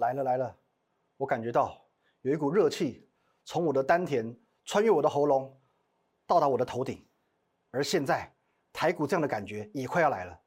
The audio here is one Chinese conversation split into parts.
来了来了，我感觉到有一股热气从我的丹田穿越我的喉咙，到达我的头顶，而现在台股这样的感觉也快要来了。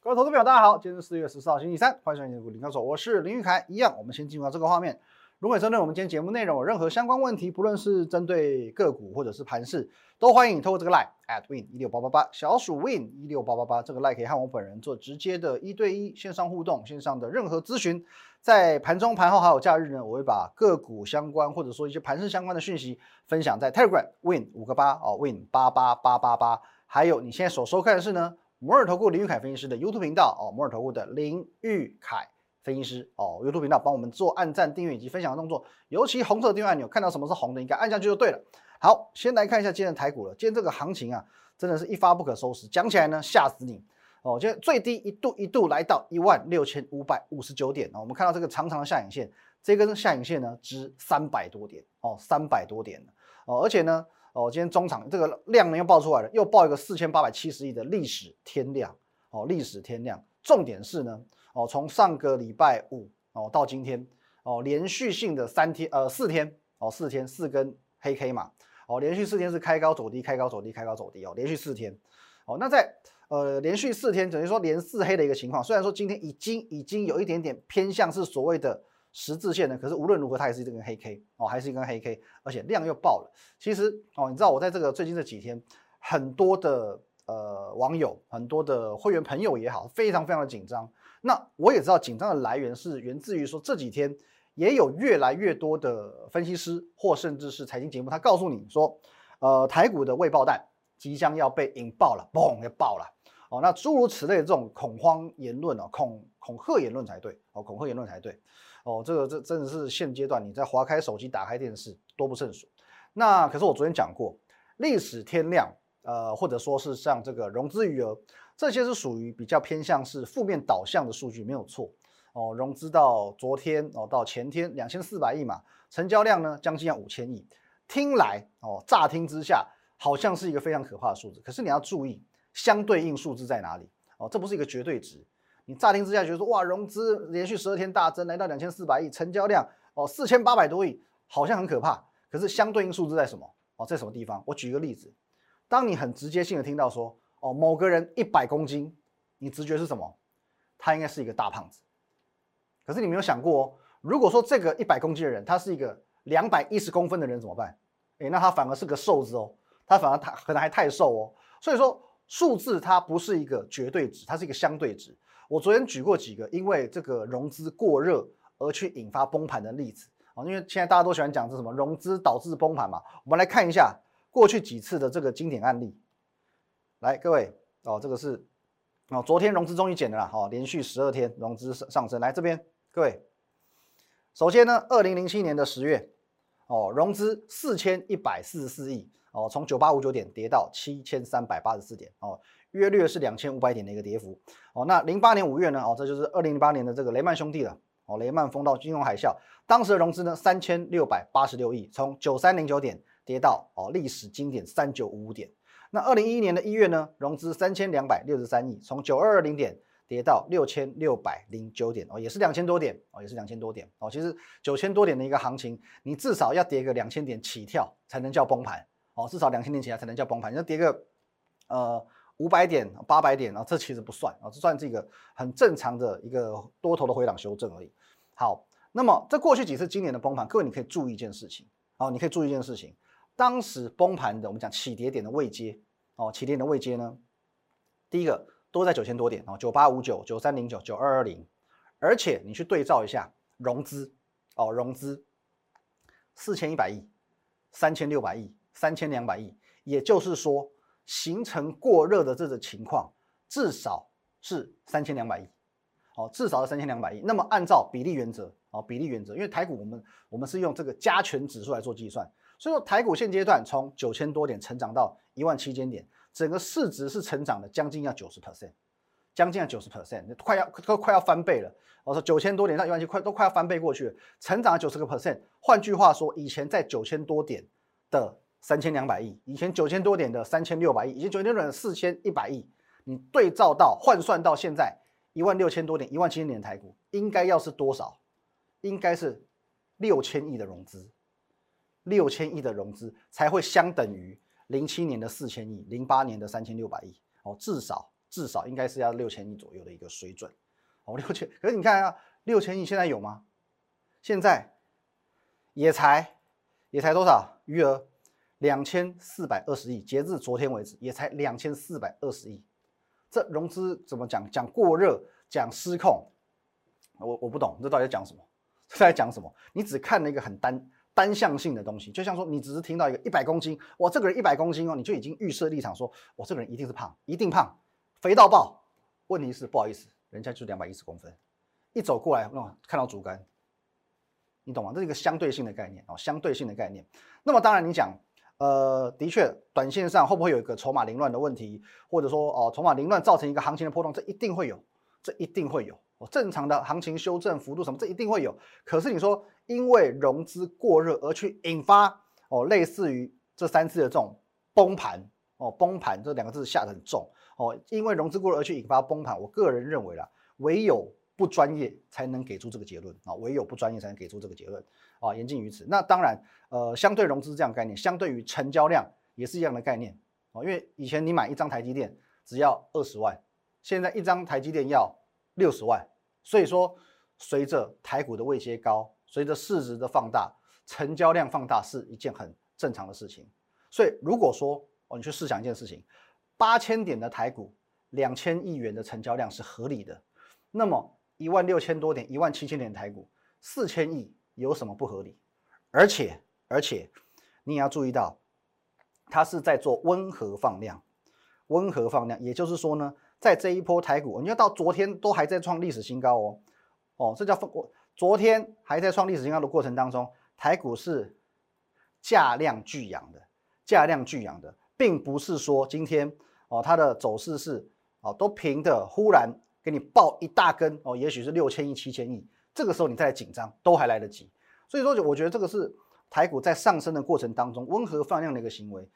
各位投资朋友，大家好，今天是四月十四号，星期三，欢迎收看《股林高手》，我是林玉凯。一样，我们先进入到这个画面。如果针对我们今天节目内容有任何相关问题，不论是针对个股或者是盘势，都欢迎你透过这个 line at win 一六八八八小鼠 win 一六八八八这个 line 可以和我本人做直接的一对一线上互动，线上的任何咨询，在盘中、盘后还有假日呢，我会把个股相关或者说一些盘势相关的讯息分享在 Telegram win 五个八哦 win 八八八八八，还有你现在所收看的是呢。摩尔投顾林玉凯分析师的 YouTube 频道哦，摩尔投顾的林玉凯分析师哦，YouTube 频道帮我们做按赞、订阅以及分享的动作，尤其红色订阅按钮，看到什么是红的，应该按下去就对了。好，先来看一下今天的台股了。今天这个行情啊，真的是一发不可收拾，讲起来呢吓死你哦。今天最低一度一度来到一万六千五百五十九点哦，我们看到这个长长的下影线，这根下影线呢值三百多点哦，三百多点哦，而且呢。哦，今天中场这个量呢又爆出来了，又爆一个四千八百七十亿的历史天量哦，历史天量。重点是呢，哦，从上个礼拜五哦到今天哦，连续性的三天呃四天哦四天四根黑 K 嘛哦，连续四天是开高走低，开高走低，开高走低哦，连续四天哦。那在呃连续四天等于说连四黑的一个情况，虽然说今天已经已经有一点点偏向是所谓的。十字线呢？可是无论如何，它也是一根黑 K 哦，还是一根黑 K，而且量又爆了。其实哦，你知道我在这个最近这几天，很多的呃网友，很多的会员朋友也好，非常非常的紧张。那我也知道紧张的来源是源自于说这几天也有越来越多的分析师或甚至是财经节目，他告诉你说，呃，台股的未爆弹即将要被引爆了，嘣要爆了哦。那诸如此类的这种恐慌言论哦，恐恐吓言论才对哦，恐吓言论才对。哦，这个这真的是现阶段你在划开手机、打开电视多不胜数。那可是我昨天讲过，历史天量，呃，或者说是像这个融资余额，这些是属于比较偏向是负面导向的数据，没有错。哦，融资到昨天哦，到前天两千四百亿嘛，成交量呢将近要五千亿，听来哦，乍听之下好像是一个非常可怕的数字。可是你要注意，相对应数字在哪里？哦，这不是一个绝对值。你乍听之下觉得说哇，融资连续十二天大增，来到两千四百亿，成交量哦四千八百多亿，好像很可怕。可是相对应数字在什么？哦，在什么地方？我举一个例子，当你很直接性的听到说哦某个人一百公斤，你直觉是什么？他应该是一个大胖子。可是你没有想过哦，如果说这个一百公斤的人，他是一个两百一十公分的人怎么办？诶，那他反而是个瘦子哦，他反而他可能还太瘦哦。所以说数字它不是一个绝对值，它是一个相对值。我昨天举过几个因为这个融资过热而去引发崩盘的例子啊，因为现在大家都喜欢讲这什么融资导致崩盘嘛，我们来看一下过去几次的这个经典案例。来，各位哦，这个是哦，昨天融资终于减了啦，哦，连续十二天融资上上升。来这边，各位，首先呢，二零零七年的十月哦，融资四千一百四十四亿哦，从九八五九点跌到七千三百八十四点哦。约略是两千五百点的一个跌幅哦。那零八年五月呢？哦，这就是二零零八年的这个雷曼兄弟了哦。雷曼风到金融海啸，当时的融资呢三千六百八十六亿，从九三零九点跌到哦历史经典三九五五点。那二零一一年的一月呢，融资三千两百六十三亿，从九二二零点跌到六千六百零九点哦，也是两千多点哦，也是两千多点哦。其实九千多点的一个行情，你至少要跌个两千点起跳才能叫崩盘哦，至少两千点起来才能叫崩盘，你要跌个呃。五百点、八百点啊，这其实不算啊，这算这个很正常的一个多头的回档修正而已。好，那么这过去几次今年的崩盘，各位你可以注意一件事情哦，你可以注意一件事情，当时崩盘的我们讲起跌点的位阶哦，起跌点的位阶呢，第一个都在九千多点哦，九八五九、九三零九、九二二零，而且你去对照一下融资哦，融资四千一百亿、三千六百亿、三千两百亿，也就是说。形成过热的这个情况，至少是三千两百亿，哦，至少是三千两百亿。那么按照比例原则，哦，比例原则，因为台股我们我们是用这个加权指数来做计算，所以说台股现阶段从九千多点成长到一万七千点，整个市值是成长的将近要九十 percent，将近要九十 percent，快要都快要翻倍了。我说九千多点到一万七，快都快要翻倍过去了，成长九十个 percent。换句话说，以前在九千多点的。三千两百亿，以前九千多点的三千六百亿，以前九千多点的四千一百亿，你对照到换算到现在一万六千多点、一万七千点的台股，应该要是多少？应该是六千亿的融资，六千亿的融资才会相等于零七年的四千亿、零八年的三千六百亿哦，至少至少应该是要六千亿左右的一个水准哦，六千。可是你看啊，六千亿现在有吗？现在也才也才多少余额？两千四百二十亿，截至昨天为止也才两千四百二十亿，这融资怎么讲？讲过热，讲失控，我我不懂，这到底在讲什么？这在讲什么？你只看了一个很单单向性的东西，就像说你只是听到一个一百公斤，我，这个人一百公斤哦，你就已经预设立场说，我这个人一定是胖，一定胖，肥到爆。问题是不好意思，人家就两百一十公分，一走过来，哇，看到竹竿，你懂吗？这是一个相对性的概念哦，相对性的概念。那么当然你讲。呃，的确，短线上会不会有一个筹码凌乱的问题，或者说哦，筹码凌乱造成一个行情的波动，这一定会有，这一定会有。哦，正常的行情修正幅度什么，这一定会有。可是你说因为融资过热而去引发哦，类似于这三次的这种崩盘哦，崩盘这两个字下得很重哦，因为融资过热而去引发崩盘，我个人认为啦，唯有不专业才能给出这个结论啊，唯有不专业才能给出这个结论。啊，言尽于此。那当然，呃，相对融资这样概念，相对于成交量也是一样的概念哦。因为以前你买一张台积电只要二十万，现在一张台积电要六十万。所以说，随着台股的位阶高，随着市值的放大，成交量放大是一件很正常的事情。所以如果说哦，你去试想一件事情，八千点的台股，两千亿元的成交量是合理的，那么一万六千多点、一万七千点的台股，四千亿。有什么不合理？而且而且，你也要注意到，它是在做温和放量，温和放量，也就是说呢，在这一波台股，你要到昨天都还在创历史新高哦，哦，这叫放昨天还在创历史新高的过程当中，台股是价量巨扬的，价量巨扬的，并不是说今天哦它的走势是哦都平的，忽然给你爆一大根哦，也许是六千亿、七千亿。这个时候你再紧张都还来得及，所以说我觉得这个是台股在上升的过程当中温和放量的一个行为，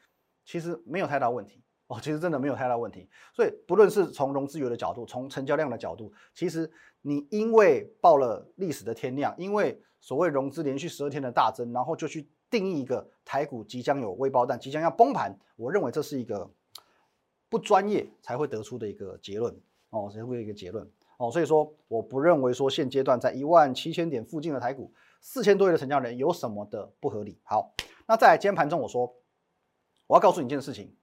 其实没有太大问题哦，其实真的没有太大问题。所以不论是从融资余的角度，从成交量的角度，其实你因为报了历史的天量，因为所谓融资连续十二天的大增，然后就去定义一个台股即将有微爆弹，即将要崩盘，我认为这是一个不专业才会得出的一个结论哦，才会一个结论。哦，所以说我不认为说现阶段在一万七千点附近的台股四千多亿的成交量有什么的不合理。好，那在今天盘中我说我要告诉你一件事情，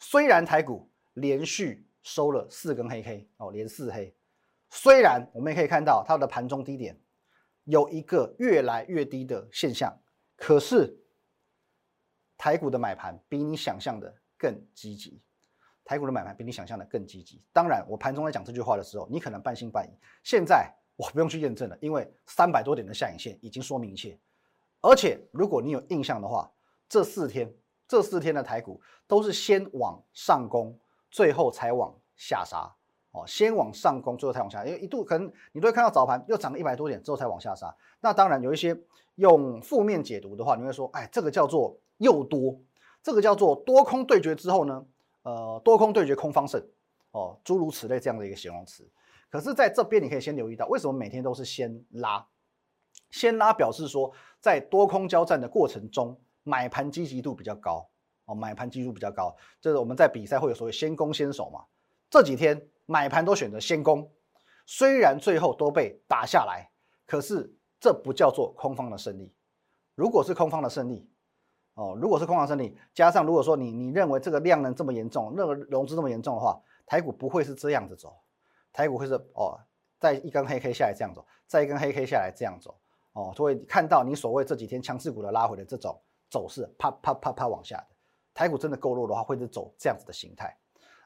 虽然台股连续收了四根黑 K 哦，连四黑，虽然我们也可以看到它的盘中低点有一个越来越低的现象，可是台股的买盘比你想象的更积极。台股的买盘比你想象的更积极。当然，我盘中在讲这句话的时候，你可能半信半疑。现在我不用去验证了，因为三百多点的下影线已经说明一切。而且，如果你有印象的话，这四天这四天的台股都是先往上攻，最后才往下杀。哦，先往上攻，最后才往下。因为一度可能你都会看到早盘又涨了一百多点之后才往下杀。那当然有一些用负面解读的话，你会说，哎，这个叫做又多，这个叫做多空对决之后呢？呃，多空对决，空方胜，哦，诸如此类这样的一个形容词。可是，在这边你可以先留意到，为什么每天都是先拉？先拉表示说，在多空交战的过程中，买盘积极度比较高，哦，买盘积极度比较高。就是我们在比赛会有所谓先攻先守嘛？这几天买盘都选择先攻，虽然最后都被打下来，可是这不叫做空方的胜利。如果是空方的胜利。哦，如果是空方胜利，加上如果说你你认为这个量能这么严重，那个融资这么严重的话，台股不会是这样子走，台股会是哦，在一根黑 K 下来这样走，再一根黑 K 下来这样走，哦，就会看到你所谓这几天强势股的拉回的这种走势，啪啪啪啪往下的，台股真的够弱的话，会是走这样子的形态，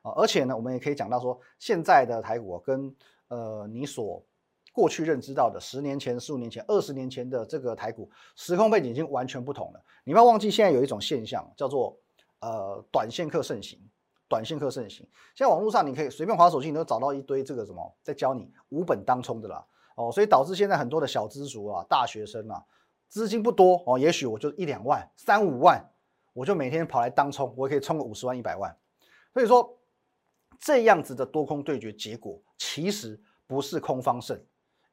啊，而且呢，我们也可以讲到说，现在的台股跟呃你所过去认知到的十年前、十五年前、二十年前的这个台股时空背景已经完全不同了。你不要忘记，现在有一种现象叫做呃短线客盛行，短线客盛行。现在网络上你可以随便划手机，你都找到一堆这个什么在教你无本当冲的啦。哦，所以导致现在很多的小资族啊、大学生啊，资金不多哦，也许我就一两万、三五万，我就每天跑来当冲，我可以冲个五十万、一百万。所以说，这样子的多空对决结果，其实不是空方胜，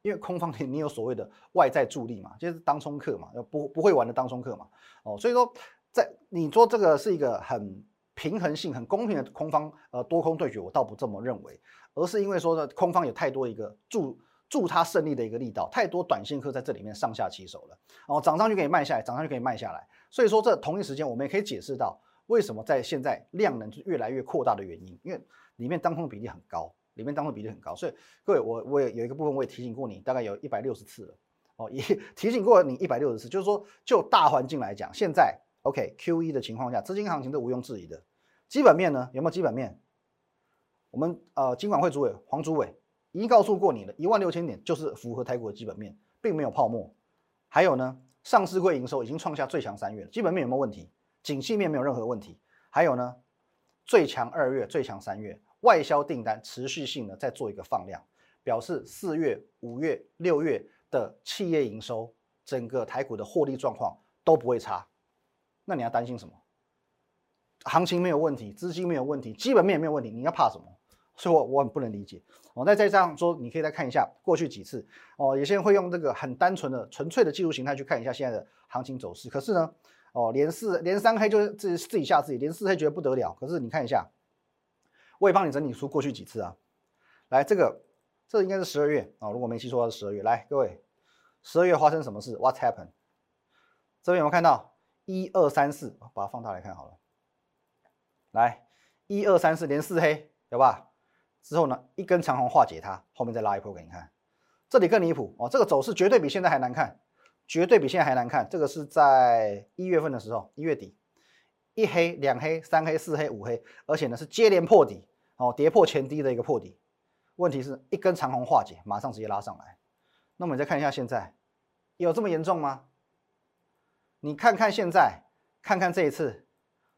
因为空方你你有所谓的外在助力嘛，就是当冲客嘛，不不会玩的当冲客嘛。哦，所以说，在你说这个是一个很平衡性、很公平的空方呃多空对决，我倒不这么认为，而是因为说呢，空方有太多一个助。助他胜利的一个力道，太多短线客在这里面上下其手了，哦，涨上去可以卖下来，涨上去可以卖下来，所以说这同一时间我们也可以解释到为什么在现在量能越来越扩大的原因，因为里面当空比例很高，里面当空比例很高，所以各位我我也有一个部分我也提醒过你，大概有一百六十次了，哦，也 提醒过你一百六十次，就是说就大环境来讲，现在 OK Q E 的情况下，资金行情都毋庸置疑的，基本面呢有没有基本面？我们呃金管会主委黄主委。已经告诉过你了，一万六千点就是符合台股的基本面，并没有泡沫。还有呢，上市柜营收已经创下最强三月了，基本面有没有问题？景气面没有任何问题。还有呢，最强二月、最强三月，外销订单持续性的在做一个放量，表示四月、五月、六月的企业营收，整个台股的获利状况都不会差。那你要担心什么？行情没有问题，资金没有问题，基本面没有问题，你要怕什么？所以，我我很不能理解。哦，那再这样说，你可以再看一下过去几次。哦，有些人会用这个很单纯的、纯粹的技术形态去看一下现在的行情走势。可是呢，哦，连四连三黑就是自己自己吓自己，连四黑觉得不得了。可是你看一下，我也帮你整理出过去几次啊。来，这个这应该是十二月啊，如果没记错是十二月。来，各位，十二月发生什么事？What's happened？这边有没有看到一二三四？把它放大来看好了。来，一二三四连四黑，有吧？之后呢，一根长红化解它，后面再拉一波给你看。这里更离谱哦，这个走势绝对比现在还难看，绝对比现在还难看。这个是在一月份的时候，一月底，一黑、两黑、三黑、四黑、五黑，而且呢是接连破底哦，跌破前低的一个破底。问题是一根长红化解，马上直接拉上来。那么你再看一下现在，有这么严重吗？你看看现在，看看这一次，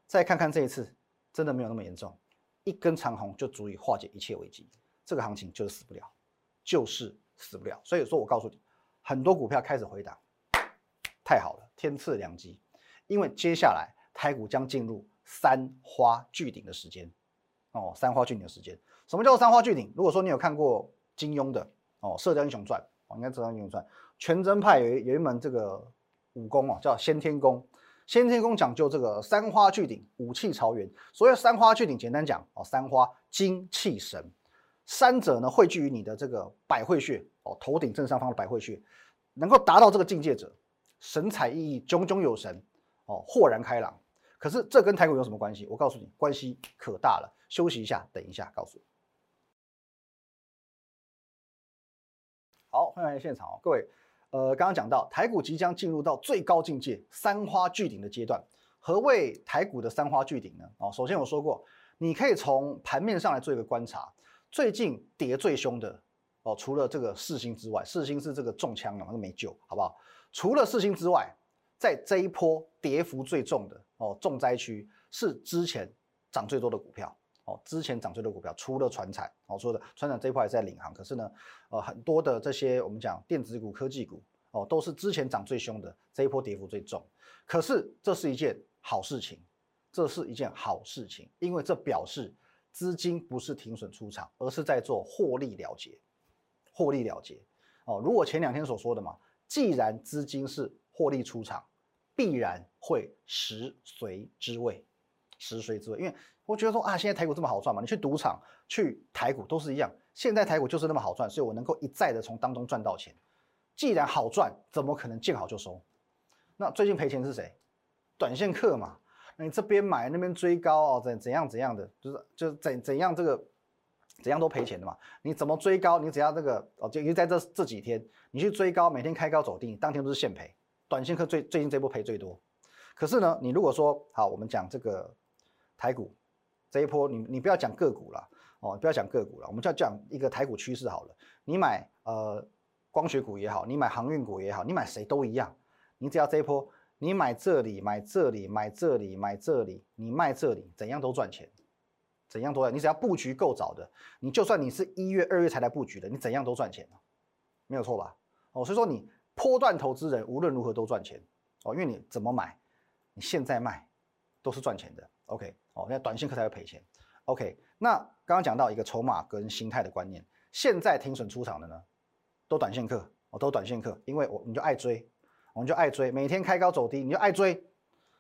再看看这一次，真的没有那么严重。一根长红就足以化解一切危机，这个行情就是死不了，就是死不了。所以说我告诉你，很多股票开始回档，太好了，天赐良机。因为接下来台股将进入三花聚顶的时间哦，三花聚顶的时间。什么叫做三花聚顶？如果说你有看过金庸的哦《射雕英雄传》，哦，应该《射雕英雄传》，全真派有有一门这个武功哦，叫先天功。先天宫讲究这个三花聚顶，五气朝元。所谓三花聚顶，简单讲哦，三花精气神，三者呢汇聚于你的这个百会穴哦，头顶正上方的百会穴，能够达到这个境界者，神采奕奕，炯炯有神哦，豁然开朗。可是这跟台股有什么关系？我告诉你，关系可大了。休息一下，等一下告诉你。好，欢迎来现场哦，各位。呃，刚刚讲到台股即将进入到最高境界三花聚顶的阶段。何谓台股的三花聚顶呢？哦，首先我说过，你可以从盘面上来做一个观察，最近跌最凶的哦，除了这个四星之外，四星是这个中枪了嘛，没救，好不好？除了四星之外，在这一波跌幅最重的哦，重灾区是之前涨最多的股票。哦，之前涨最多股票，除了船产，哦，说的船产这一块在领航，可是呢，呃，很多的这些我们讲电子股、科技股，哦，都是之前涨最凶的，这一波跌幅最重。可是这是一件好事情，这是一件好事情，因为这表示资金不是停损出场，而是在做获利了结，获利了结。哦，如果前两天所说的嘛，既然资金是获利出场，必然会食髓知味，食髓知味，因为。我觉得说啊，现在台股这么好赚嘛？你去赌场、去台股都是一样。现在台股就是那么好赚，所以我能够一再的从当中赚到钱。既然好赚，怎么可能见好就收？那最近赔钱是谁？短线客嘛。你这边买，那边追高哦，怎怎样怎样的，就是就是怎怎样这个怎样都赔钱的嘛。你怎么追高？你只要这个哦，就因为在这这几天你去追高，每天开高走低，当天都是现赔。短线客最最近这波赔最多。可是呢，你如果说好，我们讲这个台股。这一波，你你不要讲个股了哦，不要讲个股了，我们就要讲一个台股趋势好了。你买呃光学股也好，你买航运股也好，你买谁都一样。你只要这一波，你买这里，买这里，买这里，买这里，你卖这里，怎样都赚钱，怎样都赚。你只要布局够早的，你就算你是一月、二月才来布局的，你怎样都赚钱没有错吧？哦，所以说你波段投资人无论如何都赚钱哦，因为你怎么买，你现在卖。都是赚钱的。OK，哦，那短线客才会赔钱。OK，那刚刚讲到一个筹码跟心态的观念，现在停损出场的呢，都短线客，哦，都短线客，因为我你就爱追，我们就爱追，每天开高走低，你就爱追，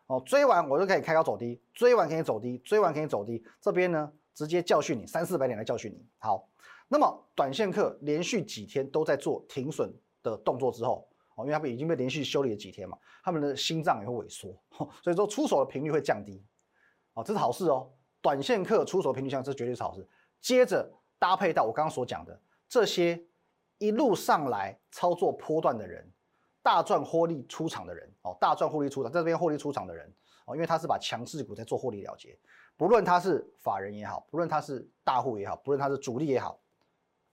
哦，追完我就可以开高走低，追完可以走低，追完可以走低，这边呢直接教训你三四百点来教训你。好，那么短线客连续几天都在做停损的动作之后，哦，因为他们已经被连续修理了几天嘛，他们的心脏也会萎缩，所以说出手的频率会降低，哦，这是好事哦。短线客出手频率降，这绝对是好事。接着搭配到我刚刚所讲的这些一路上来操作波段的人，大赚获利出场的人哦，大赚获利出场，在这边获利出场的人哦，因为他是把强势股在做获利了结，不论他是法人也好，不论他是大户也好，不论他是主力也好，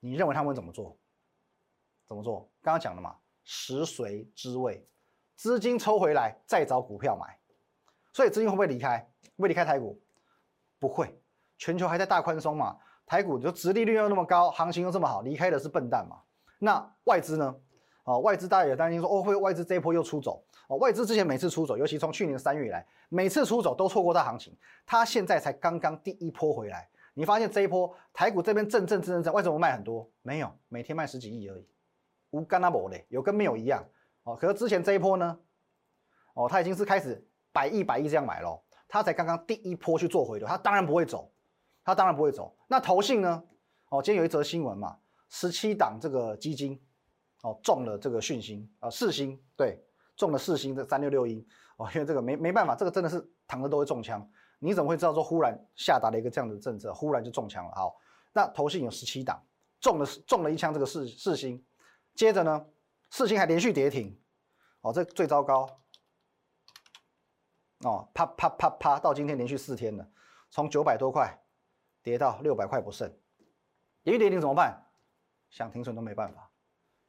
你认为他们怎么做？怎么做？刚刚讲的嘛，食髓知味，资金抽回来再找股票买，所以资金会不会离开？会离开台股？不会，全球还在大宽松嘛？台股就殖利率又那么高，行情又这么好，离开的是笨蛋嘛？那外资呢？哦，外资大家也担心说，哦，会外资这一波又出走？哦，外资之前每次出走，尤其从去年三月以来，每次出走都错过大行情，它现在才刚刚第一波回来。你发现这一波台股这边震震震震震，为什么卖很多？没有，每天卖十几亿而已，无干那波嘞，有跟没有一样。哦，可是之前这一波呢？哦，它已经是开始百亿百亿这样买喽。他才刚刚第一波去做回流，他当然不会走，他当然不会走。那投信呢？哦，今天有一则新闻嘛，十七档这个基金哦中了这个讯星啊，四星对，中了四星的三六六一哦，因为这个没没办法，这个真的是躺着都会中枪。你怎么会知道说忽然下达了一个这样的政策，忽然就中枪了？好，那投信有十七档中了中了一枪，这个四四星，接着呢，四星还连续跌停，哦，这最糟糕。哦，啪啪啪啪，到今天连续四天了，从九百多块跌到六百块不剩，跌一跌停怎么办？想停损都没办法，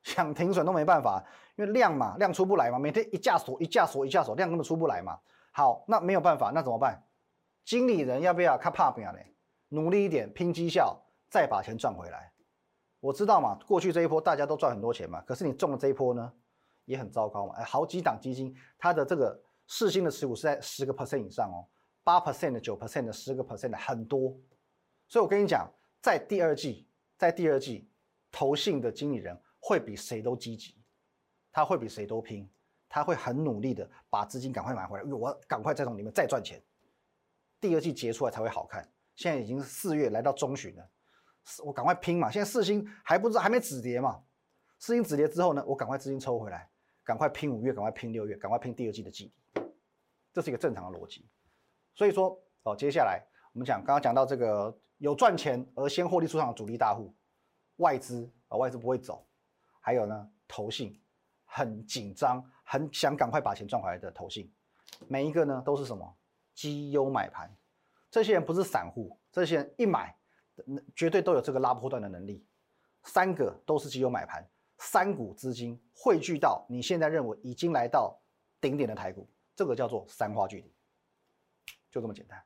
想停损都没办法，因为量嘛，量出不来嘛，每天一架锁一架锁一架锁，量根本出不来嘛。好，那没有办法，那怎么办？经理人要不要看怕不要嘞？努力一点，拼绩效，再把钱赚回来。我知道嘛，过去这一波大家都赚很多钱嘛，可是你中了这一波呢，也很糟糕嘛。哎，好几档基金，它的这个。四星的持股是在十个 percent 以上哦，八 percent 的、九 percent 的、十个 percent 的很多，所以我跟你讲，在第二季，在第二季，投信的经理人会比谁都积极，他会比谁都拼，他会很努力的把资金赶快买回来，我赶快再从里面再赚钱，第二季结出来才会好看。现在已经四月来到中旬了，我赶快拼嘛，现在四星还不知道还没止跌嘛，四星止跌之后呢，我赶快资金抽回来，赶快拼五月，赶快拼六月，赶快拼第二季的季底。这是一个正常的逻辑，所以说哦，接下来我们讲刚刚讲到这个有赚钱而先获利出场的主力大户，外资啊外资不会走，还有呢投信很紧张，很想赶快把钱赚回来的投信，每一个呢都是什么？绩优买盘，这些人不是散户，这些人一买绝对都有这个拉波段的能力，三个都是绩优买盘，三股资金汇聚到你现在认为已经来到顶点的台股。这个叫做三花聚顶，就这么简单，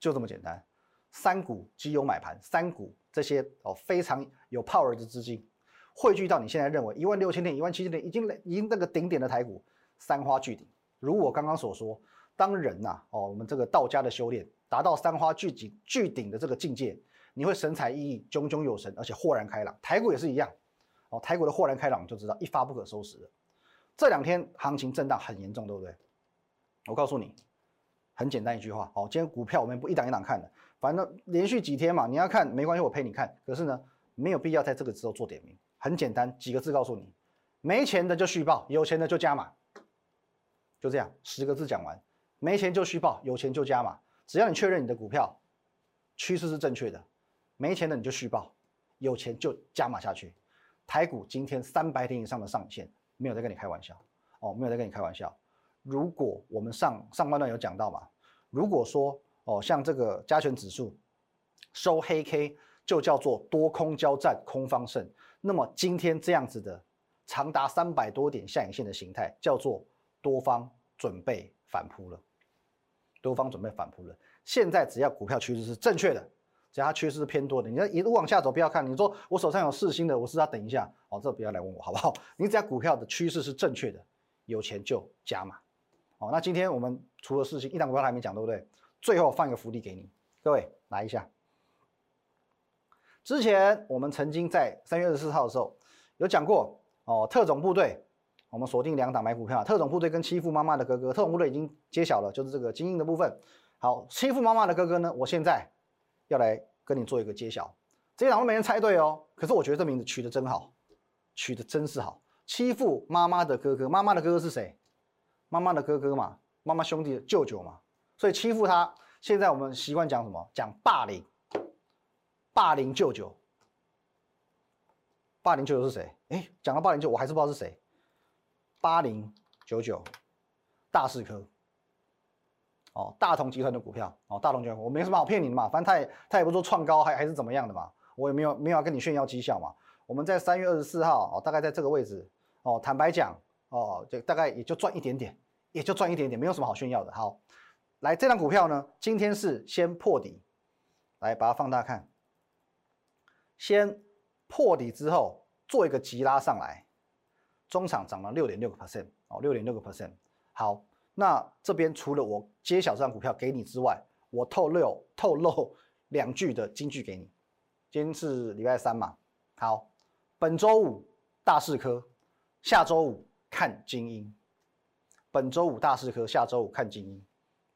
就这么简单。三股基有买盘，三股这些哦非常有 power 的资金汇聚到你现在认为一万六千点、一万七千点已经已经那个顶点的台股，三花聚顶。如我刚刚所说，当人呐哦，我们这个道家的修炼达到三花聚顶聚顶的这个境界，你会神采奕奕、炯炯有神，而且豁然开朗。台股也是一样哦，台股的豁然开朗就知道一发不可收拾了。这两天行情震荡很严重，对不对？我告诉你，很简单一句话。好，今天股票我们不一档一档看的，反正连续几天嘛，你要看没关系，我陪你看。可是呢，没有必要在这个时候做点名。很简单，几个字告诉你：没钱的就续报，有钱的就加码。就这样，十个字讲完。没钱就续报，有钱就加码。只要你确认你的股票趋势是正确的，没钱的你就续报，有钱就加码下去。台股今天三百点以上的上限，没有在跟你开玩笑哦，没有在跟你开玩笑。如果我们上上半段有讲到嘛，如果说哦，像这个加权指数收黑 K 就叫做多空交战，空方胜。那么今天这样子的长达三百多点下影线的形态，叫做多方准备反扑了。多方准备反扑了。现在只要股票趋势是正确的，只要它趋势是偏多的，你要一路往下走，不要看。你说我手上有四星的，我是要等一下哦，这不要来问我好不好？你只要股票的趋势是正确的，有钱就加码。好，那今天我们除了事情一档股票还没讲，对不对？最后放一个福利给你，各位来一下。之前我们曾经在三月二十四号的时候有讲过哦，特种部队，我们锁定两档买股票，特种部队跟欺负妈妈的哥哥，特种部队已经揭晓了，就是这个精英的部分。好，欺负妈妈的哥哥呢，我现在要来跟你做一个揭晓。这一档都没人猜对哦，可是我觉得这名字取得真好，取得真是好。欺负妈妈的哥哥，妈妈的哥哥是谁？妈妈的哥哥嘛，妈妈兄弟的舅舅嘛，所以欺负他。现在我们习惯讲什么？讲霸凌。霸凌舅舅，霸凌舅舅是谁？哎，讲到霸凌舅，我还是不知道是谁。八零九九，大势科，哦，大同集团的股票，哦，大同集团，我没什么好骗你的嘛，反正他也他也不说创高，还还是怎么样的嘛，我也没有没有要跟你炫耀绩效嘛。我们在三月二十四号，哦，大概在这个位置，哦，坦白讲，哦，就大概也就赚一点点，也就赚一点点，没有什么好炫耀的。好，来这张股票呢，今天是先破底，来把它放大看。先破底之后做一个急拉上来，中场涨了六点六个 percent 哦，六点六个 percent。好，那这边除了我揭晓这张股票给你之外，我透露透露两句的金句给你。今天是礼拜三嘛，好，本周五大四科，下周五看精英。本周五大四科，下周五看精英，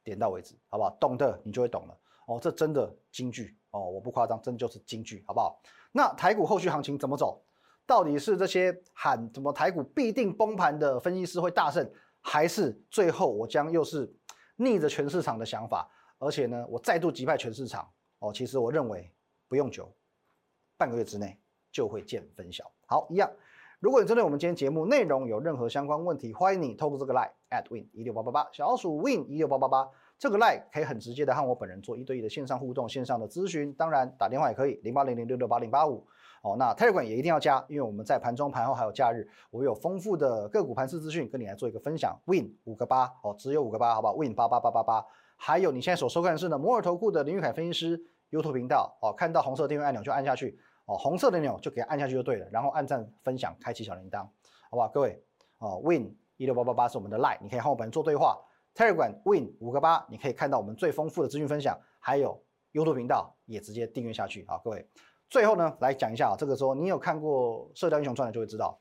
点到为止，好不好？懂的你就会懂了哦，这真的金句。哦，我不夸张，真就是金句，好不好？那台股后续行情怎么走？到底是这些喊什么台股必定崩盘的分析师会大胜，还是最后我将又是逆着全市场的想法？而且呢，我再度击败全市场。哦，其实我认为不用久，半个月之内就会见分晓。好，一样。如果你针对我们今天节目内容有任何相关问题，欢迎你透过这个 line at win 一六八八八小老鼠 win 一六八八八。这个 line 可以很直接的和我本人做一对一的线上互动、线上的咨询，当然打电话也可以，零八零零六六八零八五。哦，那 Telegram 也一定要加，因为我们在盘中、盘后还有假日，我有丰富的个股盘势资讯跟你来做一个分享。Win 五个八哦，只有五个八，好不好？Win 八八八八八。还有你现在所收看的是呢摩尔投顾的林玉凯分析师 YouTube 频道哦，看到红色订阅按钮就按下去哦，红色的钮就给按下去就对了，然后按赞、分享、开启小铃铛，好不好？各位哦，Win 一六八八八是我们的 line，你可以和我本人做对话。Telegram Win 五个八，你可以看到我们最丰富的资讯分享，还有 YouTube 频道也直接订阅下去啊，各位。最后呢，来讲一下啊，这个时候你有看过《射雕英雄传》的就会知道，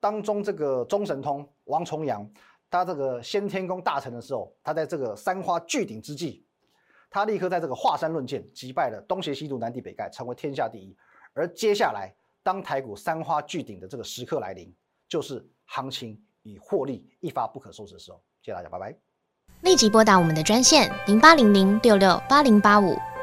当中这个中神通王重阳，他这个先天宫大成的时候，他在这个三花聚顶之际，他立刻在这个华山论剑，击败了东邪西毒南帝北丐，成为天下第一。而接下来，当台股三花聚顶的这个时刻来临，就是行情与获利一发不可收拾的时候。谢谢大家，拜拜。立即拨打我们的专线零八零零六六八零八五